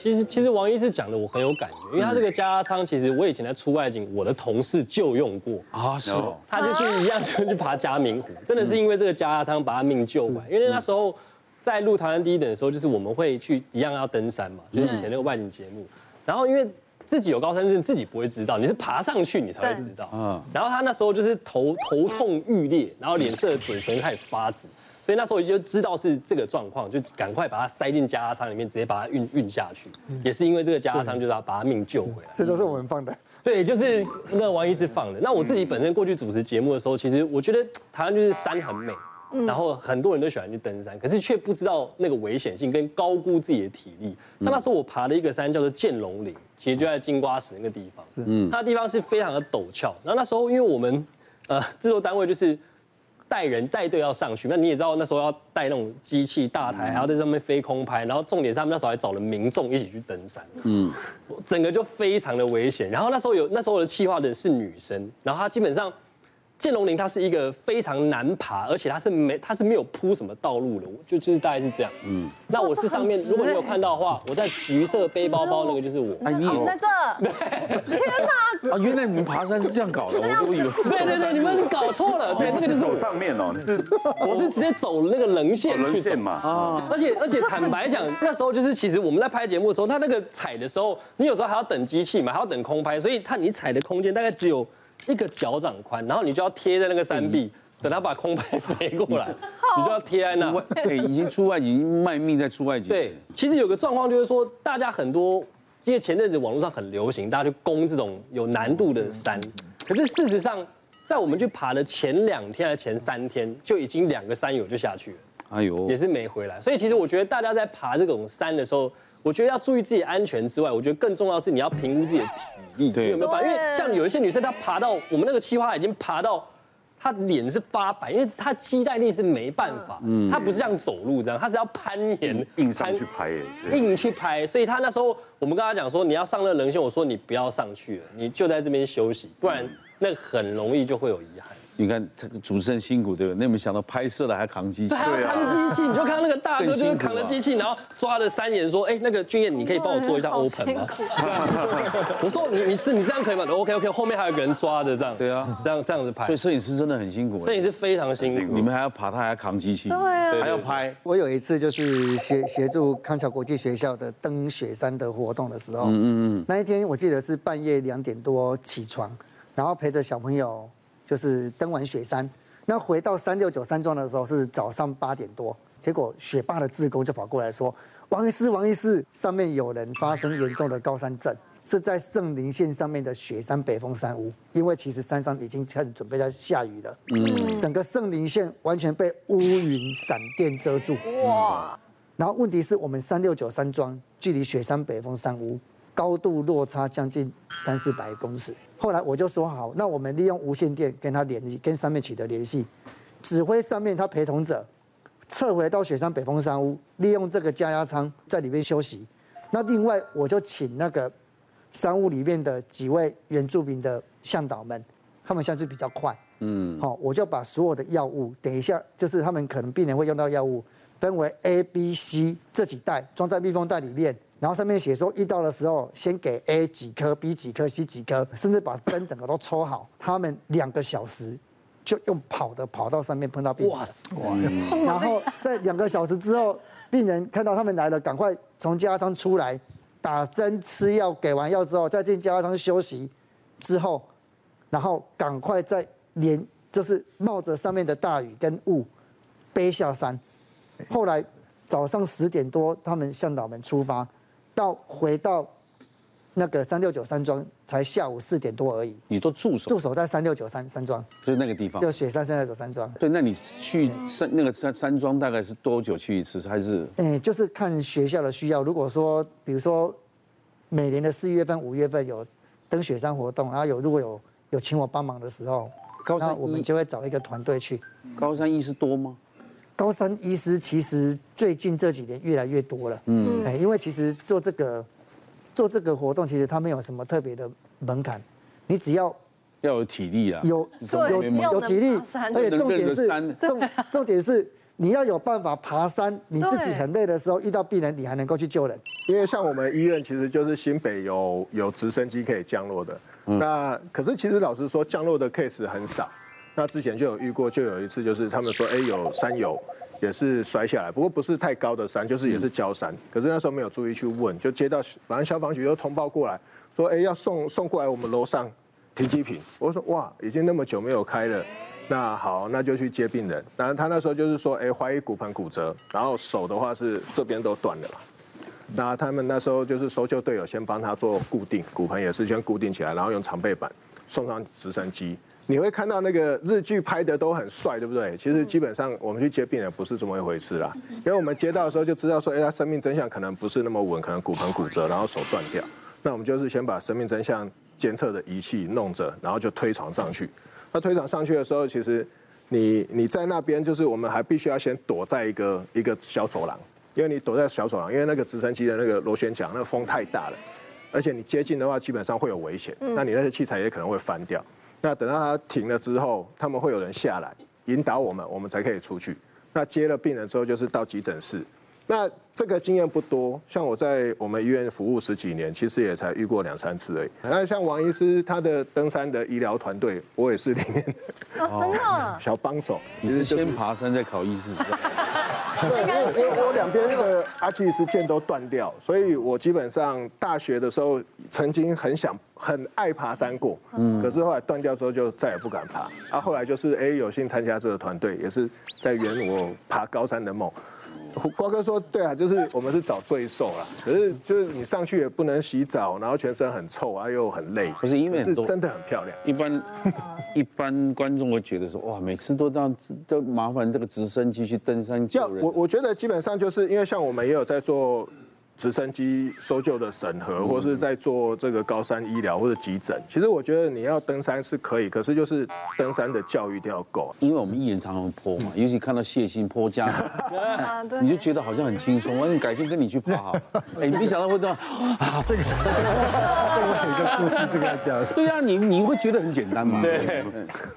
其实其实王医师讲的我很有感觉，因为他这个加压舱，其实我以前在出外景，我的同事就用过。啊，是哦，他就是一样就去爬嘉明湖，真的是因为这个加压舱把他命救回来，因为那时候在录台湾第一等的时候，就是我们会去一样要登山嘛，就是以前那个外景节目，然后因为自己有高山症，自己不会知道，你是爬上去你才会知道，嗯，然后他那时候就是头头痛欲裂，然后脸色嘴唇开始发紫。所以那时候我就知道是这个状况，就赶快把它塞进加压舱里面，直接把它运运下去。也是因为这个加压舱，就是要把它命救回来。这都是我们放的。对，就是那个王医师放的。那我自己本身过去主持节目的时候，其实我觉得台湾就是山很美，然后很多人都喜欢去登山，可是却不知道那个危险性跟高估自己的体力。像那时候我爬了一个山叫做剑龙岭，其实就在金瓜石那个地方。嗯，它的地方是非常的陡峭。然后那时候因为我们呃制作单位就是。带人带队要上去，那你也知道那时候要带那种机器大台，还要在上面飞空拍，然后重点是他们那时候还找了民众一起去登山，嗯，整个就非常的危险。然后那时候有那时候的企划的是女生，然后她基本上剑龙岭它是一个非常难爬，而且它是没它是没有铺什么道路的，就就是大概是这样，嗯。那我是上面，如果你有看到的话，我在橘色背包包那个就是我，哎，你在这，对，天哪！啊，原来你们爬山是这样搞的，我都以为，对对对，你们搞错了，对，那个就是走上面哦，你是 我是直接走那个棱线去棱线嘛，啊，而且而且坦白讲，那时候就是其实我们在拍节目的时候，它那个踩的时候，你有时候还要等机器嘛，还要等空拍，所以它你踩的空间大概只有。一个脚掌宽，然后你就要贴在那个山壁，等他把空拍飞过来，你就要贴在那。对，已经出外景，已经卖命在出外景。对，其实有个状况就是说，大家很多，因为前阵子网络上很流行，大家去攻这种有难度的山，可是事实上，在我们去爬的前两天还是前三天，就已经两个山友就下去了，哎呦，也是没回来。所以其实我觉得大家在爬这种山的时候，我觉得要注意自己安全之外，我觉得更重要的是你要评估自己的体力，对，有没有办法？因为像有一些女生，她爬到我们那个七花已经爬到，她脸是发白，因为她肌耐力是没办法，嗯，她不是像走路这样，她是要攀岩，硬上去拍，硬去拍。所以她那时候我们跟她讲说，你要上那个棱线，我说你不要上去了，你就在这边休息，不然那很容易就会有遗憾。你看这个主持人辛苦对不对？那没想到拍摄的还扛机器，对，还要扛机器，你就看到那个大哥就是扛着机器，然后抓着三眼说：“哎，那个俊彦，你可以帮我做一下 open 吗？” 我说：“你你是你这样可以吗？”OK OK，后面还有个人抓着这样，对啊，这样这样子拍。所以摄影师真的很辛苦，摄影师非常辛苦，你们还要爬，他还要扛机器，对啊，还要拍。我有一次就是协协助康桥国际学校的登雪山的活动的时候，嗯嗯嗯，那一天我记得是半夜两点多起床，然后陪着小朋友就是登完雪山。那回到三六九山庄的时候是早上八点多，结果雪霸的志工就跑过来说：“王医师，王医师，上面有人发生严重的高山症，是在圣林线上面的雪山北峰山屋，因为其实山上已经开始准备在下雨了，嗯，整个圣林线完全被乌云闪电遮住，哇！然后问题是我们三六九山庄距离雪山北峰山屋高度落差将近三四百公尺。”后来我就说好，那我们利用无线电跟他联系，跟上面取得联系，指挥上面他陪同者撤回到雪山北峰山屋，利用这个加压舱在里面休息。那另外我就请那个山屋里面的几位原住民的向导们，他们相对比较快，嗯，好，我就把所有的药物，等一下就是他们可能病人会用到药物，分为 A、B、C 这几袋，装在密封袋里面。然后上面写说，遇到的时候先给 A 几颗，B 几颗，C 几颗，甚至把针整个都抽好。他们两个小时就用跑的跑到上面碰到病人。哇塞！然后在两个小时之后，病人看到他们来了，赶快从加仓出来，打针吃药，给完药之后再进加仓休息。之后，然后赶快再连就是冒着上面的大雨跟雾背下山。后来早上十点多，他们向导们出发。到回到那个三六九山庄才下午四点多而已。你都驻守？驻守在三六九山山庄，就是那个地方，就雪山三六九山庄。对，那你去山那个山山庄大概是多久去一次？还是？哎，就是看学校的需要。如果说，比如说每年的四月份、五月份有登雪山活动，然后有如果有有请我帮忙的时候，高山我们就会找一个团队去。高山医师多吗？高山医师其实最近这几年越来越多了，嗯，哎，因为其实做这个做这个活动，其实它没有什么特别的门槛，你只要要有体力啊，有有有体力，而且重点是重重点是你要有办法爬山，你自己很累的时候遇到病人，你还能够去救人。因为像我们医院其实就是新北有有直升机可以降落的，那可是其实老实说降落的 case 很少。那之前就有遇过，就有一次就是他们说，哎，有山友也是摔下来，不过不是太高的山，就是也是郊山。可是那时候没有注意去问，就接到反正消防局又通报过来，说，哎，要送送过来我们楼上停机坪。我说，哇，已经那么久没有开了，那好，那就去接病人。然后他那时候就是说，哎，怀疑骨盆骨折，然后手的话是这边都断了。那他们那时候就是搜救队友先帮他做固定，骨盆也是先固定起来，然后用长背板送上直升机。你会看到那个日剧拍的都很帅，对不对？其实基本上我们去接病人不是这么一回事啦，因为我们接到的时候就知道说，哎，他生命真相可能不是那么稳，可能骨盆骨折，然后手断掉。那我们就是先把生命真相监测的仪器弄着，然后就推床上去。那推床上去的时候，其实你你在那边就是我们还必须要先躲在一个一个小走廊，因为你躲在小走廊，因为那个直升机的那个螺旋桨那个风太大了，而且你接近的话基本上会有危险，那你那些器材也可能会翻掉。那等到它停了之后，他们会有人下来引导我们，我们才可以出去。那接了病人之后，就是到急诊室。那这个经验不多，像我在我们医院服务十几年，其实也才遇过两三次而已。那像王医师他的登山的医疗团队，我也是里面的哦，真的 小帮手。其实先爬山再考医师。对，因为因为我两边的阿基里斯腱都断掉，所以我基本上大学的时候曾经很想很爱爬山过，嗯，可是后来断掉之后就再也不敢爬。啊，后来就是哎有幸参加这个团队，也是在圆我爬高山的梦。瓜哥说：“对啊，就是我们是找罪受啦。可是就是你上去也不能洗澡，然后全身很臭啊，又很累。不是因为是真的很漂亮。一般 一般观众会觉得说，哇，每次都当都麻烦这个直升机去登山救人。我我觉得基本上就是因为像我们也有在做。”直升机搜救的审核，或是在做这个高山医疗或者急诊。其实我觉得你要登山是可以，可是就是登山的教育一定要够。因为我们艺人常常坡嘛，尤其看到谢欣坡家，你就觉得好像很轻松。我改天跟你去爬好。哎，你没想到会这样啊？这个，这个一个故事这个讲。对啊，你你会觉得很简单吗？对。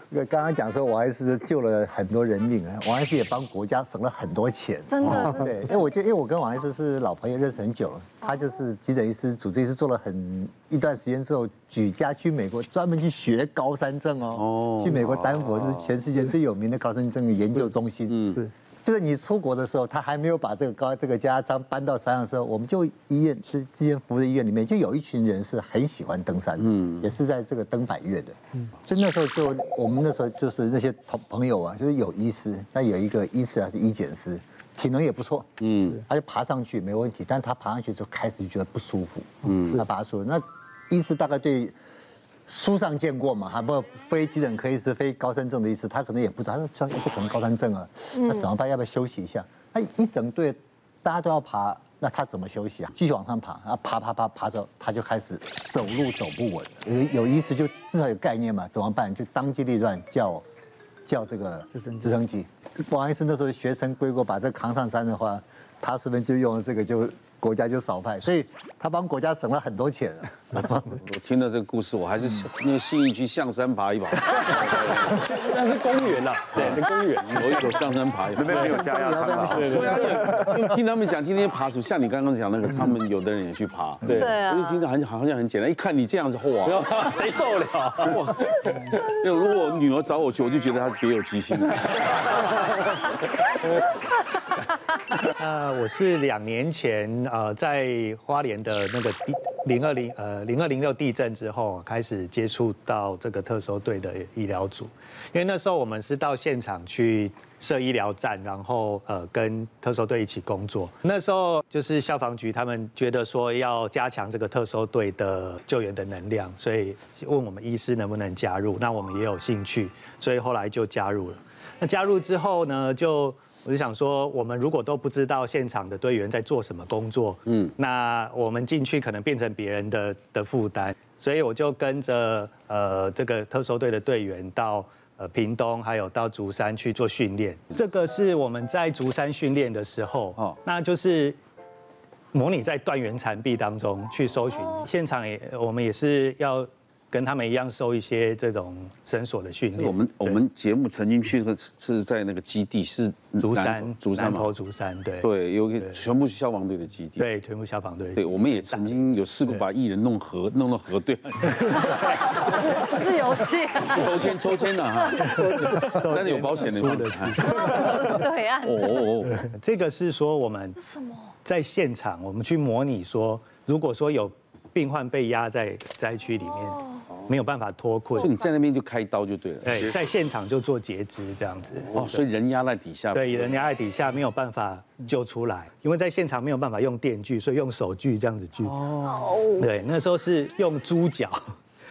那刚刚讲说我还是救了很多人命啊，王医师也帮国家省了很多钱。真的。对，因为我觉得，因为我跟王医师是老朋友，认识很。久了，他就是急诊医师、主治医师，做了很一段时间之后，举家去美国，专门去学高山症哦。去美国丹佛，就是全世界最有名的高山症研究中心。嗯，是。就是你出国的时候，他还没有把这个高这个家章搬到山上的时候，我们就医院是之前服务的医院里面，就有一群人是很喜欢登山，嗯，也是在这个登百岳的。嗯，所以那时候就我们那时候就是那些同朋友啊，就是有医师，那有一个医师还是医检师。体能也不错，嗯，他就爬上去没问题，但他爬上去之后开始就觉得不舒服，嗯，是他爬出那医师大概对书上见过嘛，还不非急诊科医师、非高山症的医师，他可能也不知道，他说像这可能高山症啊，那怎么办？要不要休息一下？他一整队大家都要爬，那他怎么休息啊？继续往上爬，然后爬爬爬爬着，他就开始走路走不稳，有有医师就至少有概念嘛，怎么办？就当机立断叫。叫这个直升直升机，王医生那时候学成归国，把这扛上山的话，他是不是就用了这个就？国家就少派，所以他帮国家省了很多钱。我听了这个故事，我还是那个信义区象山爬一爬。那是公园呐，对，是公园，有一走象山爬一爬。那边没有加压舱。对啊，因为听他们讲今天爬什么，像你刚刚讲那个，他们有的人也去爬。对，我就听着很好像很简单，一看你这样子，哇，谁受得了？哇，如果我女儿找我去，我就觉得她别有居心。呃，我是两年前呃在花莲的那个地零二零呃零二零六地震之后，开始接触到这个特搜队的医疗组，因为那时候我们是到现场去设医疗站，然后呃跟特搜队一起工作。那时候就是消防局他们觉得说要加强这个特搜队的救援的能量，所以问我们医师能不能加入，那我们也有兴趣，所以后来就加入了。那加入之后呢，就我就想说，我们如果都不知道现场的队员在做什么工作，嗯，那我们进去可能变成别人的的负担，所以我就跟着呃这个特搜队的队员到呃屏东，还有到竹山去做训练。这个是我们在竹山训练的时候，哦，那就是模拟在断垣残壁当中去搜寻，现场也我们也是要。跟他们一样受一些这种绳索的训练。我们我们节目曾经去的是在那个基地，是竹山，竹山南投竹山，对对，有个全部是消防队的基地，对，全部消防队。对，我们也曾经有试过把艺人弄河，弄到河对岸。是游戏。抽签抽签的哈，但是有保险的。对啊。哦，这个是说我们在现场，我们去模拟说，如果说有病患被压在灾区里面。没有办法脱困，所以你在那边就开刀就对了。对，在现场就做截肢这样子。哦，所以人压在底下。对，人压在底下没有办法救出来，因为在现场没有办法用电锯，所以用手锯这样子锯。哦。对，那时候是用猪脚。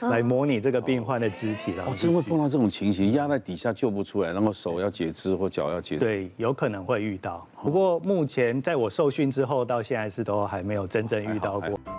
来模拟这个病患的肢体了。哦，真会碰到这种情形，压在底下救不出来，然后手要截肢或脚要截肢。对，有可能会遇到。不过目前在我受训之后到现在是都还没有真正遇到过。